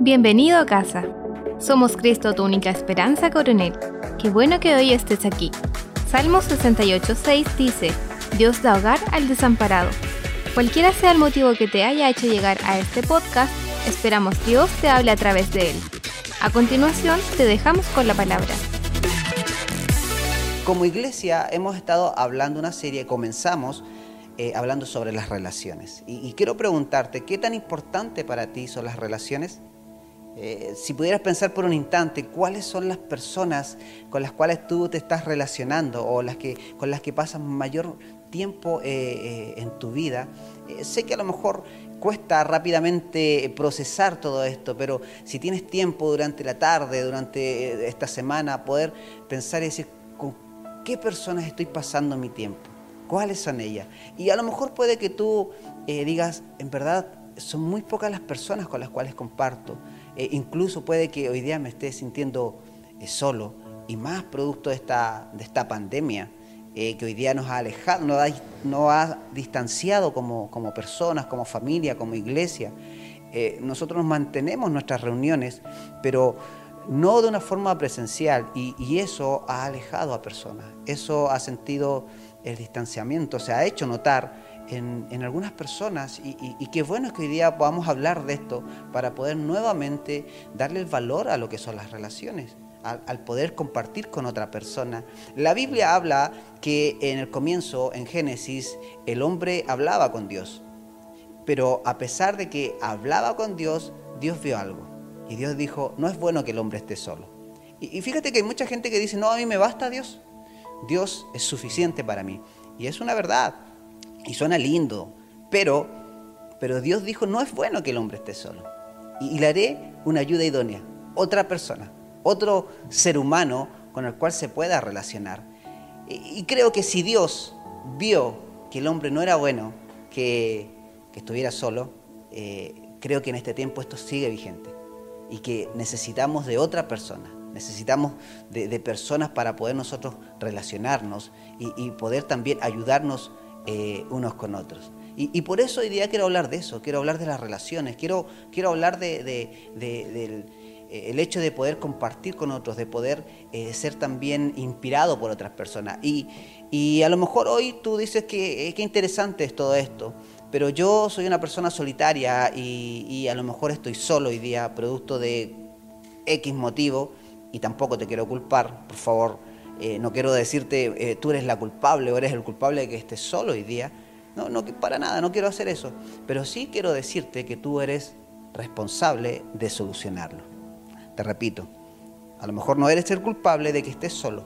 Bienvenido a casa. Somos Cristo, tu única esperanza, coronel. Qué bueno que hoy estés aquí. Salmo 68.6 dice, Dios da hogar al desamparado. Cualquiera sea el motivo que te haya hecho llegar a este podcast, esperamos Dios te hable a través de él. A continuación, te dejamos con la palabra. Como iglesia hemos estado hablando una serie, comenzamos eh, hablando sobre las relaciones. Y, quiero preguntarte, ¿qué tan importante para ti son las relaciones? Eh, si pudieras pensar por un instante, ¿cuáles son las personas con las cuales tú te estás relacionando o las que, con las que pasas mayor tiempo eh, en tu vida? sé que a lo mejor cuesta rápidamente procesar todo esto, pero si tienes tiempo durante la tarde, durante esta semana, poder pensar y decir, ¿con qué personas estoy pasando mi tiempo? ¿Cuáles son ellas? Y a lo mejor puede que tú eh, digas, en verdad, son muy pocas las personas con las cuales comparto. Eh, incluso puede que hoy día me esté sintiendo eh, solo y más producto de esta, de esta pandemia que hoy día nos ha alejado, nos ha, distanciado como, como, personas, como familia, como iglesia. nosotros nos mantenemos nuestras reuniones, pero no de una forma presencial y, y eso ha alejado a personas. Eso ha sentido el distanciamiento se ha hecho notar en, algunas personas y, qué bueno es que hoy día podamos hablar de esto para poder nuevamente darle el valor a lo que son las relaciones. Al, poder compartir con otra persona. La Biblia habla que en el comienzo, en Génesis, el hombre hablaba con Dios. Pero a pesar de que hablaba con Dios, Dios vio algo. Y Dios dijo, no es bueno que el hombre esté solo. Y, y fíjate que hay mucha gente que dice, no, a mí me basta Dios. Dios es suficiente para mí. Y es una verdad. Y suena lindo. Pero, pero Dios dijo, no es bueno que el hombre esté solo. Y, le haré una ayuda idónea. Otra persona. Otro ser humano con el cual se pueda relacionar. Y, creo que si Dios vio que el hombre no era bueno, que, estuviera solo, eh, creo que en este tiempo esto sigue vigente. Y que necesitamos de otra persona Necesitamos de, personas para poder nosotros relacionarnos y, poder también ayudarnos eh, unos con otros. Y, por eso hoy día quiero hablar de eso, quiero hablar de las relaciones, quiero, quiero hablar de, del eh, el hecho de poder compartir con otros, de poder eh, ser también inspirado por otras personas. Y, a lo mejor hoy tú dices que qué interesante es todo esto, pero yo soy una persona solitaria y, y, a lo mejor estoy solo hoy día, producto de X motivo, y tampoco te quiero culpar, por favor, eh, no quiero decirte eh, tú eres la culpable o eres el culpable de que estés solo hoy día. No, no, para nada, no quiero hacer eso. Pero sí quiero decirte que tú eres responsable de solucionarlo. Te repito, a lo mejor no eres el culpable de que estés solo,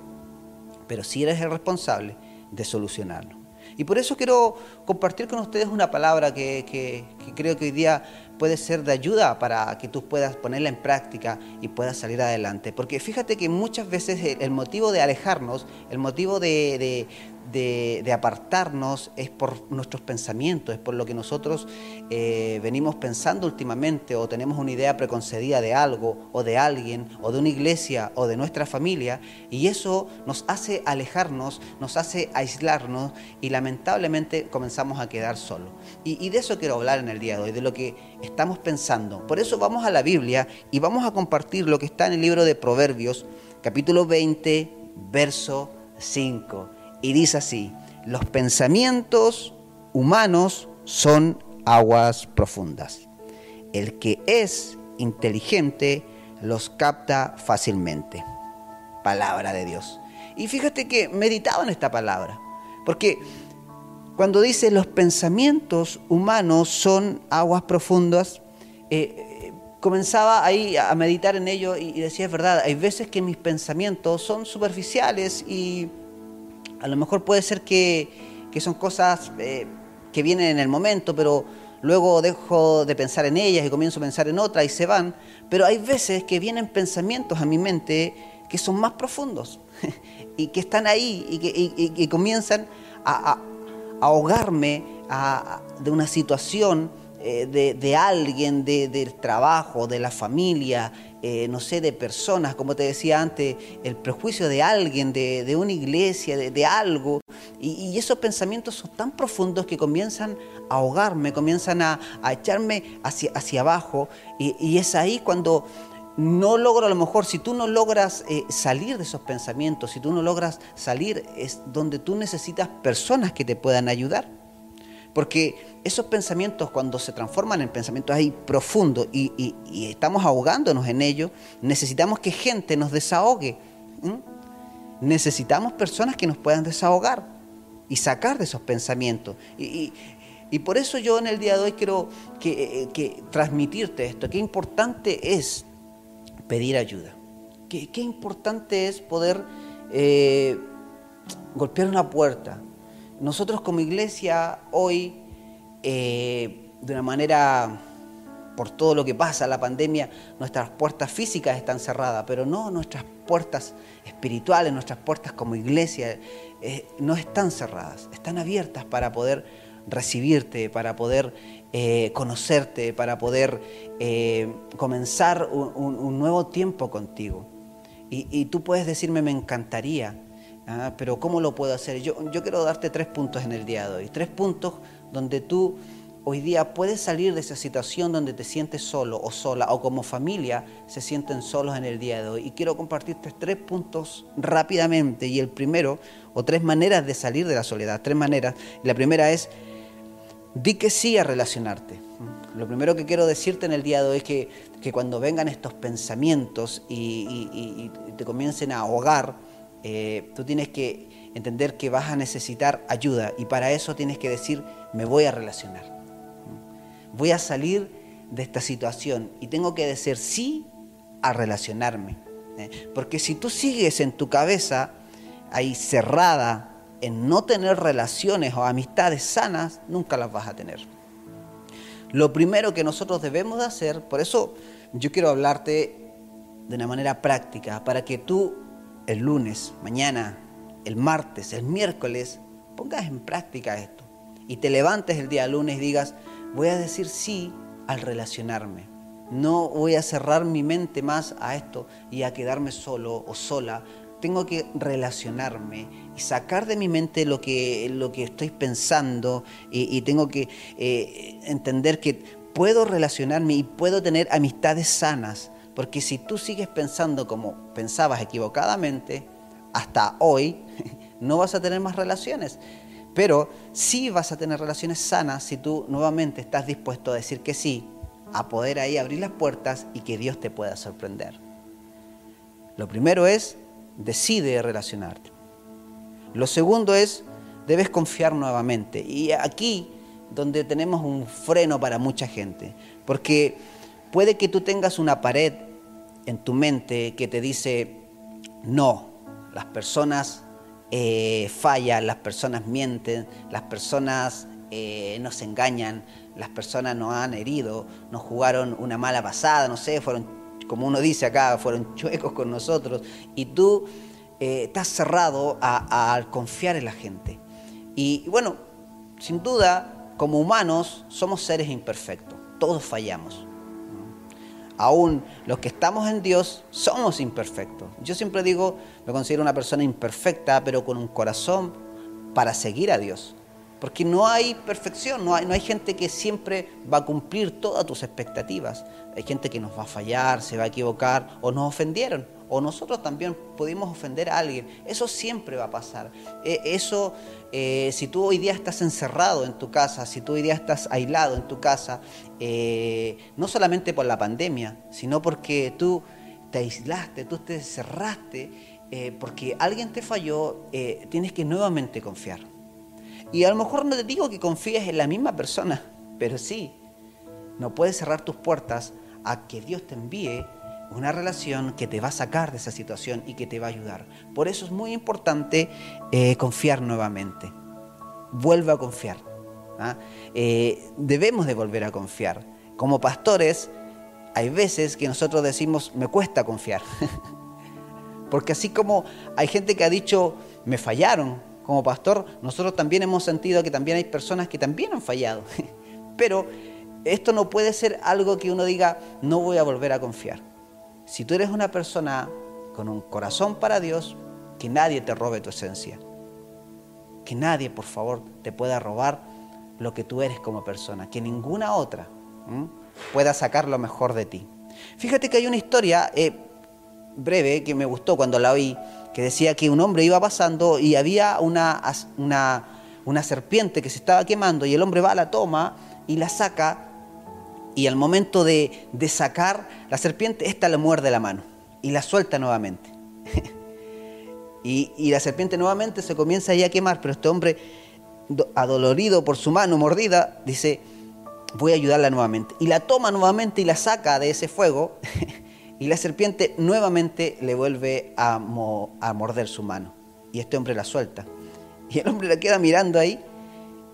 pero sí eres el responsable de solucionarlo. Y por eso quiero compartir con ustedes una palabra que, que creo que hoy día puede ser de ayuda para que tú puedas ponerla en práctica y puedas salir adelante. Porque fíjate que muchas veces el motivo de alejarnos, el motivo de, de, apartarnos es por nuestros pensamientos, es por lo que nosotros eh, venimos pensando últimamente o tenemos una idea preconcedida de algo o de alguien o de una iglesia o de nuestra familia y eso nos hace alejarnos, nos hace aislarnos y lamentablemente comenzamos a quedar solos. Y, y de eso quiero hablar en el día de hoy, de lo que estamos pensando. Por eso vamos a la Biblia y vamos a compartir lo que está en el libro de Proverbios, capítulo 20, verso 5 y dice así, los pensamientos humanos son aguas profundas. El que es inteligente los capta fácilmente. Palabra de Dios. Y fíjate que meditaba en esta palabra, porque cuando dice los pensamientos humanos son aguas profundas, eh, comenzaba ahí a meditar en ello y decía, es verdad, hay veces que mis pensamientos son superficiales y a lo mejor puede ser que, son cosas eh, que vienen en el momento, pero luego dejo de pensar en ellas y comienzo a pensar en otras y se van. Pero hay veces que vienen pensamientos a mi mente que son más profundos y que están ahí y que, comienzan a, ahogarme de una situación eh, de, alguien, del trabajo, de la familia, eh, no sé, de personas, como te decía antes, el prejuicio de alguien, de, una iglesia, de, algo. Y, esos pensamientos son tan profundos que comienzan a ahogarme, comienzan a, echarme hacia, hacia abajo. Y, es ahí cuando no logro, a lo mejor, si tú no logras eh, salir de esos pensamientos, si tú no logras salir, es donde tú necesitas personas que te puedan ayudar. Porque esos pensamientos cuando se transforman en pensamientos ahí profundos y, estamos ahogándonos en ellos, necesitamos que gente nos desahogue. Necesitamos personas que nos puedan desahogar y sacar de esos pensamientos. Y, por eso yo en el día de hoy quiero que, eh, transmitirte esto, qué importante es pedir ayuda, qué, importante es poder eh, golpear una puerta. Nosotros como iglesia hoy, eh, de una manera por todo lo que pasa, la pandemia, nuestras puertas físicas están cerradas, pero no nuestras puertas espirituales, nuestras puertas como iglesia, eh, no están cerradas, están abiertas para poder recibirte, para poder eh, conocerte, para poder comenzar un, nuevo tiempo contigo. Y, tú puedes decirme, me encantaría, ¿ah? pero ¿cómo lo puedo hacer? Yo, yo quiero darte tres puntos en el día de hoy, tres puntos donde tú hoy día puedes salir de esa situación donde te sientes solo o sola o como familia se sienten solos en el día de hoy. Y quiero compartirte tres puntos rápidamente. Y el primero, o tres maneras de salir de la soledad, tres maneras. la primera es, di que sí a relacionarte. Lo primero que quiero decirte en el día de hoy es que, que cuando vengan estos pensamientos y, te comiencen a ahogar, eh, tú tienes que entender que vas a necesitar ayuda y para eso tienes que decir, me voy a relacionar voy a salir de esta situación y tengo que decir sí a relacionarme. ¿eh? Porque si tú sigues en tu cabeza ahí cerrada en no tener relaciones o amistades sanas, nunca las vas a tener. Lo primero que nosotros debemos de hacer, por eso yo quiero hablarte de una manera práctica, para que tú el lunes, mañana, el martes, el miércoles, pongas en práctica esto y te levantes el día lunes y digas, voy a decir sí al relacionarme. No voy a cerrar mi mente más a esto y a quedarme solo o sola. Tengo que relacionarme y sacar de mi mente lo que, lo que estoy pensando y, tengo que eh, entender que puedo relacionarme y puedo tener amistades sanas. Porque si tú sigues pensando como pensabas equivocadamente, hasta hoy no vas a tener más relaciones. Pero sí vas a tener relaciones sanas si tú nuevamente estás dispuesto a decir que sí, a poder ahí abrir las puertas y que Dios te pueda sorprender. Lo primero es, decide relacionarte. Lo segundo es, debes confiar nuevamente. Y aquí donde tenemos un freno para mucha gente, porque puede que tú tengas una pared en tu mente que te dice, no, las personas eh, fallan, las personas mienten, las personas eh, nos engañan, las personas nos han herido, nos jugaron una mala pasada, no sé, fueron, como uno dice acá, fueron chuecos con nosotros, y tú eh, estás cerrado a, confiar en la gente. y bueno, sin duda, como humanos somos seres imperfectos, todos fallamos aún los que estamos en Dios somos imperfectos. Yo siempre digo, me considero una persona imperfecta, pero con un corazón para seguir a Dios. Porque no hay perfección, no hay, no hay gente que siempre va a cumplir todas tus expectativas. Hay gente que nos va a fallar, se va a equivocar o nos ofendieron o nosotros también pudimos ofender a alguien. Eso siempre va a pasar. E, eso, eh, si tú hoy día estás encerrado en tu casa, si tú hoy día estás aislado en tu casa, eh, no solamente por la pandemia, sino porque tú te aislaste, tú te cerraste, eh, porque alguien te falló, tienes que nuevamente confiar. Y a lo mejor no te digo que confíes en la misma persona, pero sí, no puedes cerrar tus puertas a que Dios te envíe una relación que te va a sacar de esa situación y que te va a ayudar. Por eso es muy importante eh, confiar nuevamente. Vuelve a confiar. ¿ah? Eh, debemos de volver a confiar. Como pastores, hay veces que nosotros decimos, me cuesta confiar. Porque así como hay gente que ha dicho, me fallaron como pastor, nosotros también hemos sentido que también hay personas que también han fallado. Pero esto no puede ser algo que uno diga, no voy a volver a confiar. Si tú eres una persona con un corazón para Dios, que nadie te robe tu esencia. que nadie, por favor, te pueda robar lo que tú eres como persona, que ninguna otra pueda sacar lo mejor de ti. Fíjate que hay una historia eh, breve que me gustó cuando la oí, que decía que un hombre iba pasando y había una, una, una serpiente que se estaba quemando y el hombre va a la toma y la saca y al momento de, de sacar la serpiente, esta le muerde la mano y la suelta nuevamente. y, y, la serpiente nuevamente se comienza ahí a quemar, pero este hombre, adolorido por su mano mordida, dice, voy a ayudarla nuevamente. Y la toma nuevamente y la saca de ese fuego y la serpiente nuevamente le vuelve a, a morder su mano. Y este hombre la suelta. Y el hombre la queda mirando ahí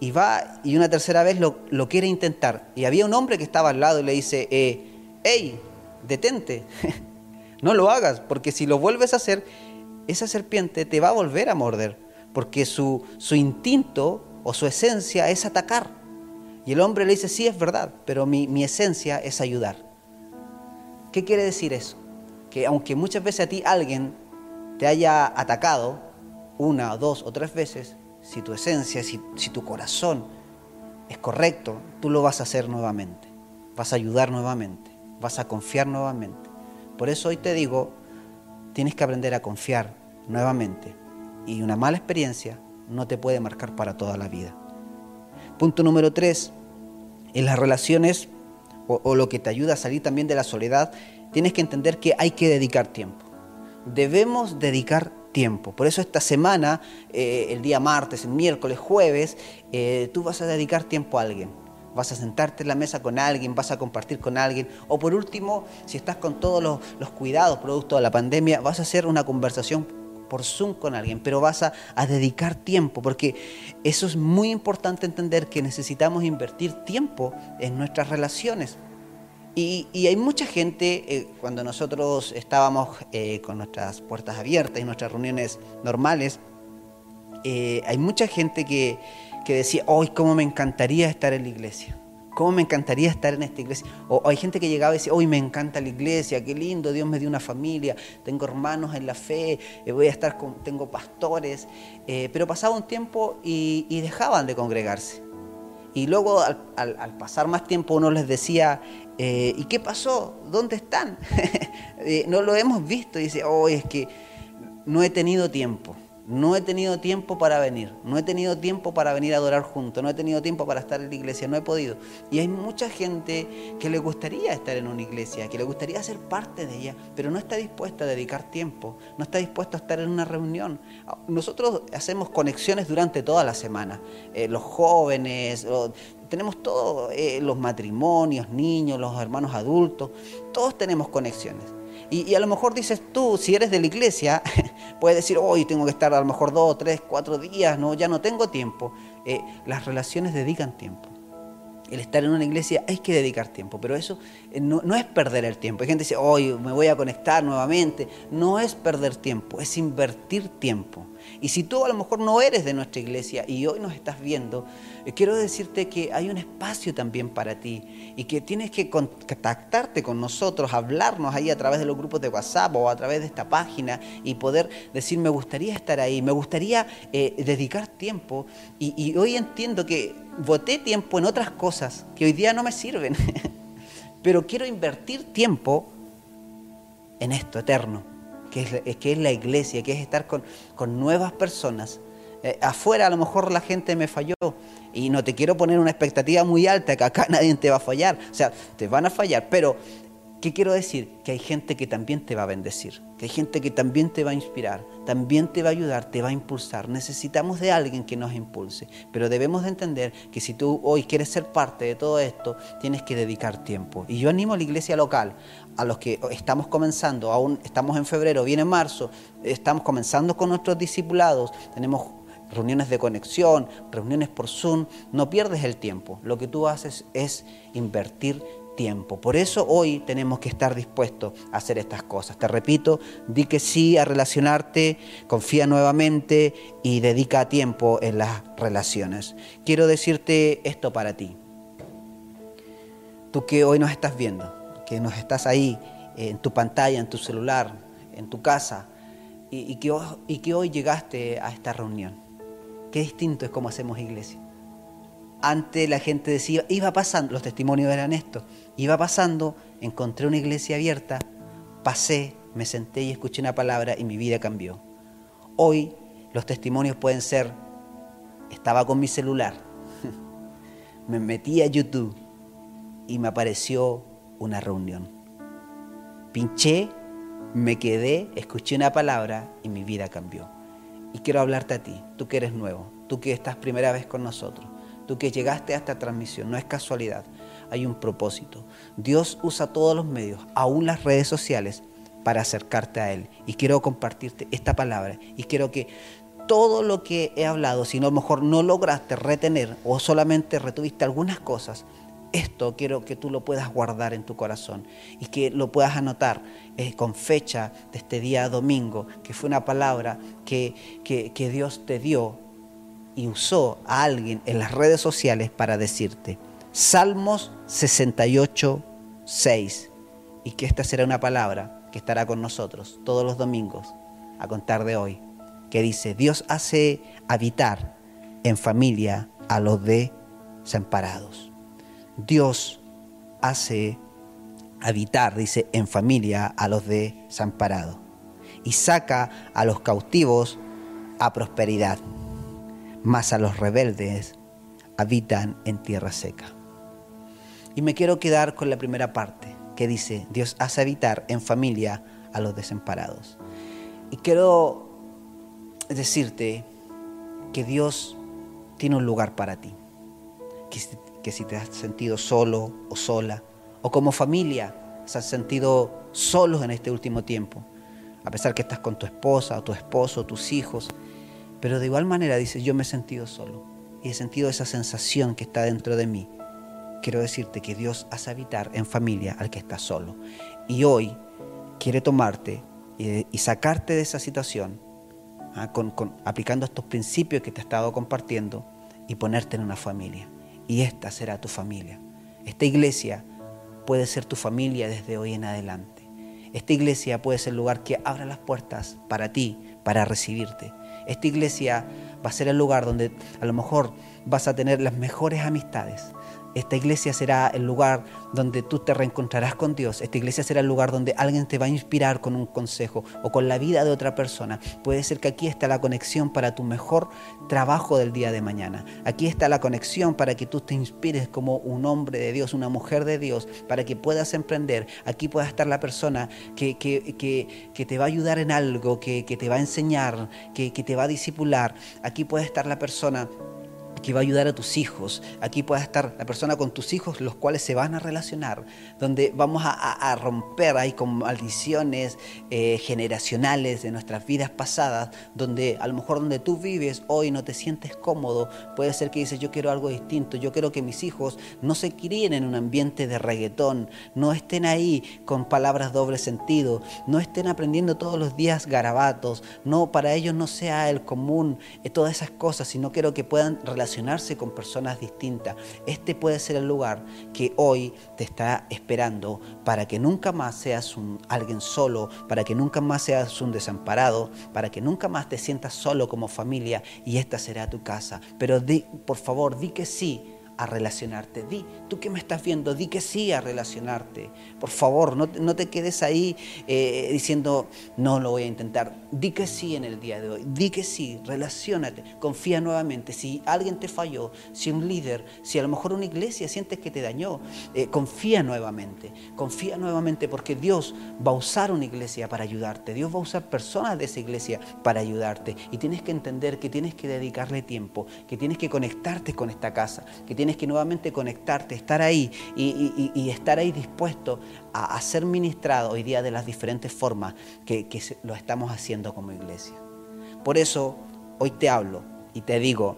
y va y una tercera vez lo, lo, quiere intentar. Y había un hombre que estaba al lado y le dice, eh, hey, detente, no lo hagas, porque si lo vuelves a hacer, esa serpiente te va a volver a morder, porque su, su instinto o su esencia es atacar. Y el hombre le dice, sí, es verdad, pero mi, mi esencia es ayudar. ¿Qué quiere decir eso? Que aunque muchas veces a ti alguien te haya atacado, una, dos o tres veces, si tu esencia, si, si tu corazón es correcto, tú lo vas a hacer nuevamente, vas a ayudar nuevamente, vas a confiar nuevamente. Por eso hoy te digo, tienes que aprender a confiar nuevamente y una mala experiencia no te puede marcar para toda la vida. Punto número tres, en las relaciones o, o, lo que te ayuda a salir también de la soledad, tienes que entender que hay que dedicar tiempo. Debemos dedicar Por eso esta semana, eh, el día martes, el miércoles, jueves, eh, tú vas a dedicar tiempo a alguien. Vas a sentarte en la mesa con alguien, vas a compartir con alguien. O por último, si estás con todos los, cuidados producto de la pandemia, vas a hacer una conversación por Zoom con alguien, pero vas a, dedicar tiempo, porque eso es muy importante entender que necesitamos invertir tiempo en nuestras relaciones. Y, hay mucha gente, eh, cuando nosotros estábamos eh, con nuestras puertas abiertas y nuestras reuniones normales, eh, hay mucha gente que, que decía, hoy cómo me encantaría estar en la iglesia. ¿Cómo me encantaría estar en esta iglesia? O, hay gente que llegaba y decía, hoy me encanta la iglesia, qué lindo, Dios me dio una familia, tengo hermanos en la fe, voy a estar con, tengo pastores. Pero pasaba un tiempo y, dejaban de congregarse. Y luego al, pasar más tiempo uno les decía, eh, ¿y qué pasó? ¿Dónde están? eh, no lo hemos visto. Dice, hoy oh, es que no he tenido tiempo. No he tenido tiempo para venir, no he tenido tiempo para venir a adorar juntos, no he tenido tiempo para estar en la iglesia, no he podido. Y hay mucha gente que le gustaría estar en una iglesia, que le gustaría ser parte de ella, pero no está dispuesta a dedicar tiempo, no está dispuesta a estar en una reunión. Nosotros hacemos conexiones durante toda la semana, eh, los jóvenes, tenemos todos, eh, los matrimonios, niños, los hermanos adultos, todos tenemos conexiones. Y, a lo mejor dices tú, si eres de la iglesia, puedes decir, hoy tengo que estar a lo mejor dos, tres, cuatro días, no, ya no tengo tiempo. Eh, las relaciones dedican tiempo. El estar en una iglesia hay que dedicar tiempo, pero eso eh, no, es perder el tiempo. Hay gente que dice, hoy me voy a conectar nuevamente. No es perder tiempo, es invertir tiempo. Y si tú a lo mejor no eres de nuestra iglesia y hoy nos estás viendo, eh, quiero decirte que hay un espacio también para ti y que tienes que contactarte con nosotros, hablarnos ahí a través de los grupos de WhatsApp o a través de esta página y poder decir, me gustaría estar ahí, me gustaría eh, dedicar tiempo. Y, y hoy entiendo que voté tiempo en otras cosas que hoy día no me sirven, pero quiero invertir tiempo en esto eterno que es, que es la iglesia, que es estar con, con nuevas personas. Eh, afuera a lo mejor la gente me falló y no te quiero poner una expectativa muy alta, que acá nadie te va a fallar, o sea, te van a fallar, pero ¿qué quiero decir? Que hay gente que también te va a bendecir, que hay gente que también te va a inspirar, también te va a ayudar, te va a impulsar. Necesitamos de alguien que nos impulse, pero debemos de entender que si tú hoy quieres ser parte de todo esto, tienes que dedicar tiempo. Y yo animo a la iglesia local a los que estamos comenzando, aún estamos en febrero, viene marzo, estamos comenzando con nuestros discipulados, tenemos reuniones de conexión, reuniones por Zoom, no pierdes el tiempo. Lo que tú haces es invertir Por eso hoy tenemos que estar dispuestos a hacer estas cosas. Te repito, di que sí a relacionarte, confía nuevamente y dedica tiempo en las relaciones. Quiero decirte esto para ti. Tú que hoy nos estás viendo, que nos estás ahí en tu pantalla, en tu celular, en tu casa, y, que, y que hoy llegaste a esta reunión. Qué distinto es como hacemos iglesia. Antes la gente decía, iba pasando, los testimonios eran estos, iba pasando, encontré una iglesia abierta, pasé, me senté y escuché una palabra y mi vida cambió. Hoy los testimonios pueden ser, estaba con mi celular, me metí a YouTube y me apareció una reunión. Pinché, me quedé, escuché una palabra y mi vida cambió. Y quiero hablarte a ti, tú que eres nuevo, tú que estás primera vez con nosotros, tú que llegaste a esta transmisión, no es casualidad, hay un propósito. Dios usa todos los medios, aún las redes sociales, para acercarte a Él. Y quiero compartirte esta palabra y quiero que todo lo que he hablado, si no a lo mejor no lograste retener o solamente retuviste algunas cosas, esto quiero que tú lo puedas guardar en tu corazón y que lo puedas anotar eh, con fecha de este día domingo, que fue una palabra que, que Dios te dio y usó a alguien en las redes sociales para decirte. Salmos 68, 6. Y que esta será una palabra que estará con nosotros todos los domingos a contar de hoy, que dice, Dios hace habitar en familia a los desamparados. Dios hace habitar, dice, en familia a los desamparados y saca a los cautivos a prosperidad, mas a los rebeldes habitan en tierra seca. Y me quiero quedar con la primera parte, que dice, Dios hace habitar en familia a los desamparados. Y quiero decirte que Dios tiene un lugar para ti, que que si te has sentido solo o sola, o como familia se has sentido solos en este último tiempo, a pesar que estás con tu esposa o tu esposo, tus hijos, pero de igual manera dices, yo me he sentido solo y he sentido esa sensación que está dentro de mí. Quiero decirte que Dios hace habitar en familia al que está solo. Y hoy quiere tomarte y, sacarte de esa situación, ¿ah? aplicando estos principios que te he estado compartiendo y ponerte en una familia y esta será tu familia. Esta iglesia puede ser tu familia desde hoy en adelante. Esta iglesia puede ser el lugar que abra las puertas para ti, para recibirte. Esta iglesia va a ser el lugar donde a lo mejor vas a tener las mejores amistades, esta iglesia será el lugar donde tú te reencontrarás con Dios. Esta iglesia será el lugar donde alguien te va a inspirar con un consejo o con la vida de otra persona. Puede ser que aquí está la conexión para tu mejor trabajo del día de mañana. Aquí está la conexión para que tú te inspires como un hombre de Dios, una mujer de Dios, para que puedas emprender. Aquí pueda estar la persona que, que, te va a ayudar en algo, que, te va a enseñar, que, te va a disipular. Aquí puede estar la persona que va a ayudar a tus hijos. Aquí puede estar la persona con tus hijos, los cuales se van a relacionar, donde vamos a, romper ahí con maldiciones eh, generacionales de nuestras vidas pasadas, donde a lo mejor donde tú vives hoy no te sientes cómodo, puede ser que dices yo quiero algo distinto, yo quiero que mis hijos no se críen en un ambiente de reggaetón, no estén ahí con palabras doble sentido, no estén aprendiendo todos los días garabatos, no para ellos no sea el común eh, todas esas cosas, sino quiero que puedan relacionarse relacionarse con personas distintas. Este puede ser el lugar que hoy te está esperando para que nunca más seas alguien solo, para que nunca más seas un desamparado, para que nunca más te sientas solo como familia y esta será tu casa. Pero di, por favor, di que sí a relacionarte. Di, tú que me estás viendo, di que sí a relacionarte. Por favor, no, te quedes ahí eh, diciendo, no lo voy a intentar. Di que sí en el día de hoy. Di que sí, relacionate, confía nuevamente. Si alguien te falló, si un líder, si a lo mejor una iglesia sientes que te dañó, eh, confía nuevamente. Confía nuevamente porque Dios va a usar una iglesia para ayudarte. Dios va a usar personas de esa iglesia para ayudarte. Y tienes que entender que tienes que dedicarle tiempo, que tienes que conectarte con esta casa, que tienes que nuevamente conectarte, estar ahí y, estar ahí dispuesto a, ser ministrado hoy día de las diferentes formas que, lo estamos haciendo como iglesia. Por eso hoy te hablo y te digo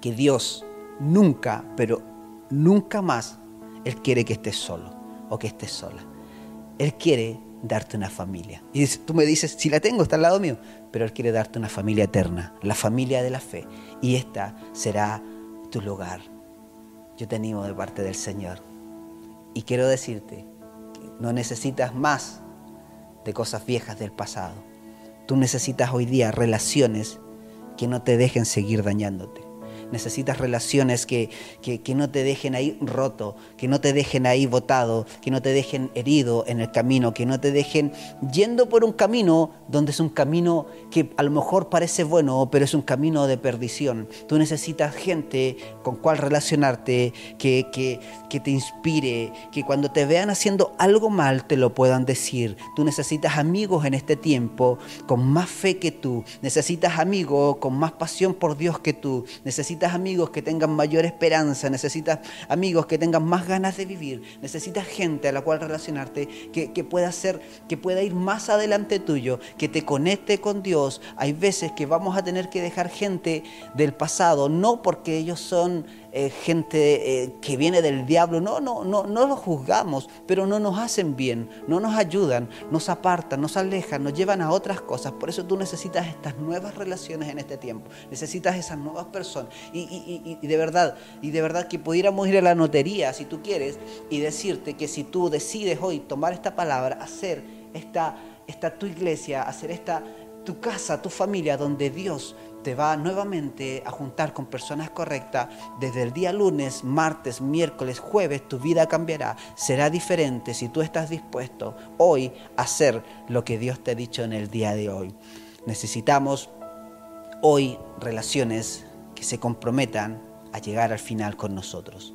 que Dios nunca, pero nunca más, Él quiere que estés solo o que estés sola. Él quiere darte una familia. Y tú me dices, si la tengo, está al lado mío, pero Él quiere darte una familia eterna, la familia de la fe. Y esta será tu lugar yo te de parte del Señor. Y quiero decirte no necesitas más de cosas viejas del pasado. Tú necesitas hoy día relaciones que no te dejen seguir dañándote. Necesitas relaciones que, que, no te dejen ahí roto, que no te dejen ahí botado, que no te dejen herido en el camino, que no te dejen yendo por un camino donde es un camino que a lo mejor parece bueno, pero es un camino de perdición. Tú necesitas gente con cual relacionarte, que, que, que te inspire, que cuando te vean haciendo algo mal te lo puedan decir. Tú necesitas amigos en este tiempo con más fe que tú. Necesitas amigos con más pasión por Dios que tú. Necesitas necesitas amigos que tengan mayor esperanza, necesitas amigos que tengan más ganas de vivir, necesitas gente a la cual relacionarte que, que pueda ser, que pueda ir más adelante tuyo, que te conecte con Dios. Hay veces que vamos a tener que dejar gente del pasado, no porque ellos son eh, gente eh, que viene del diablo. No, no, no, no los juzgamos, pero no nos hacen bien, no nos ayudan, nos apartan, nos alejan, nos llevan a otras cosas. Por eso tú necesitas estas nuevas relaciones en este tiempo. Necesitas esas nuevas personas. Y, de verdad, y de verdad que pudiéramos ir a la notería, si tú quieres, y decirte que si tú decides hoy tomar esta palabra, hacer esta, esta tu iglesia, hacer esta tu casa, tu familia, donde Dios te va nuevamente a juntar con personas correctas, desde el día lunes, martes, miércoles, jueves, tu vida cambiará. Será diferente si tú estás dispuesto hoy a hacer lo que Dios te ha dicho en el día de hoy. Necesitamos hoy relaciones que se comprometan a llegar al final con nosotros.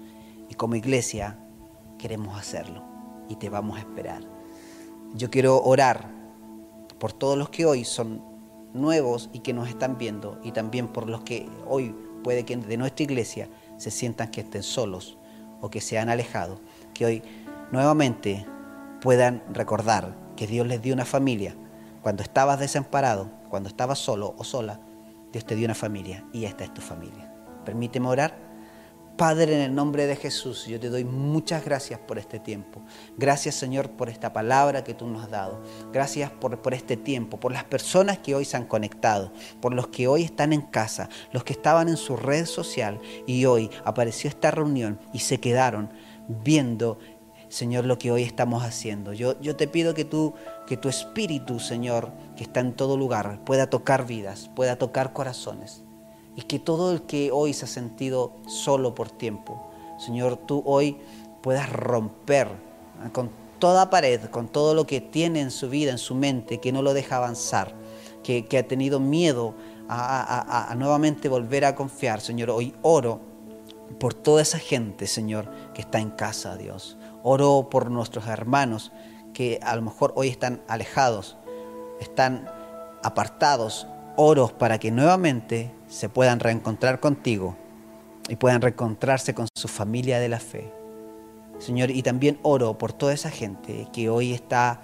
Y como iglesia queremos hacerlo y te vamos a esperar. Yo quiero orar por todos los que hoy son nuevos y que nos están viendo y también por los que hoy puede que de nuestra iglesia se sientan que estén solos o que se han alejado, que hoy nuevamente puedan recordar que Dios les dio una familia. Cuando estabas desamparado, cuando estabas solo o sola, Dios te dio una familia y esta es tu familia. Permíteme orar. Padre, en el nombre de Jesús, yo te doy muchas gracias por este tiempo. Gracias, Señor, por esta palabra que tú nos has dado. Gracias por, por, este tiempo, por las personas que hoy se han conectado, por los que hoy están en casa, los que estaban en su red social y hoy apareció esta reunión y se quedaron viendo, Señor, lo que hoy estamos haciendo. Yo, yo te pido que tú, que tu espíritu, Señor, que está en todo lugar, pueda tocar vidas, pueda tocar corazones y que todo el que hoy se ha sentido solo por tiempo, Señor, tú hoy puedas romper con toda pared, con todo lo que tiene en su vida, en su mente, que no lo deja avanzar, que, ha tenido miedo a, a nuevamente volver a confiar. Señor, hoy oro por toda esa gente, Señor, que está en casa, Dios. Oro por nuestros hermanos que a lo mejor hoy están alejados, están apartados. Oro para que nuevamente se puedan reencontrar contigo y puedan reencontrarse con su familia de la fe. Señor, y también oro por toda esa gente que hoy está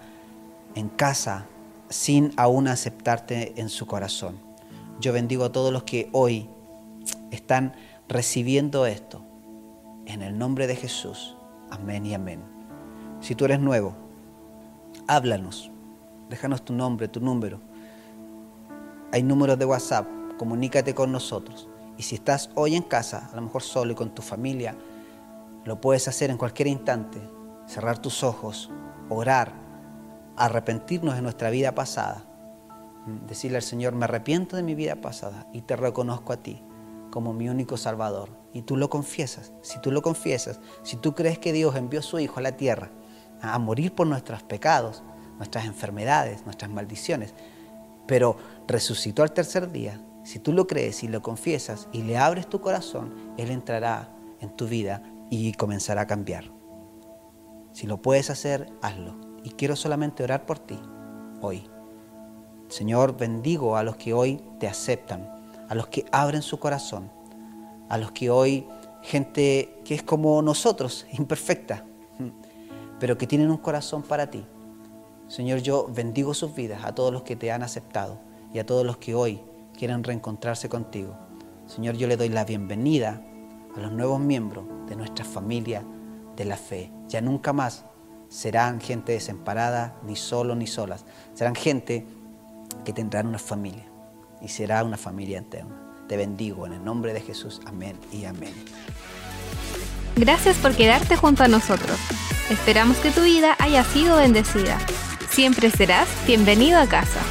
en casa sin aún aceptarte en su corazón. Yo bendigo a todos los que hoy están recibiendo esto. En el nombre de Jesús. Amén y amén. Si tú eres nuevo, háblanos. Déjanos tu nombre, tu número. Hay números de WhatsApp comunícate con nosotros. Y si estás hoy en casa, a lo mejor solo y con tu familia, lo puedes hacer en cualquier instante. Cerrar tus ojos, orar, arrepentirnos de nuestra vida pasada. Decirle al Señor, me arrepiento de mi vida pasada y te reconozco a ti como mi único Salvador. Y tú lo confiesas. Si tú lo confiesas, si tú crees que Dios envió a su Hijo a la tierra a morir por nuestros pecados, nuestras enfermedades, nuestras maldiciones, pero resucitó al tercer día, si tú lo crees y lo confiesas y le abres tu corazón, Él entrará en tu vida y comenzará a cambiar. Si lo puedes hacer, hazlo. Y quiero solamente orar por ti hoy. Señor, bendigo a los que hoy te aceptan, a los que abren su corazón, a los que hoy, gente que es como nosotros, imperfecta, pero que tienen un corazón para ti. Señor, yo bendigo sus vidas, a todos los que te han aceptado y a todos los que hoy quieren reencontrarse contigo. Señor, yo le doy la bienvenida a los nuevos miembros de nuestra familia de la fe. Ya nunca más serán gente desamparada, ni solo ni solas. Serán gente que tendrán una familia y será una familia eterna. Te bendigo en el nombre de Jesús. Amén y amén. Gracias por quedarte junto a nosotros. Esperamos que tu vida haya sido bendecida. Siempre serás bienvenido a casa.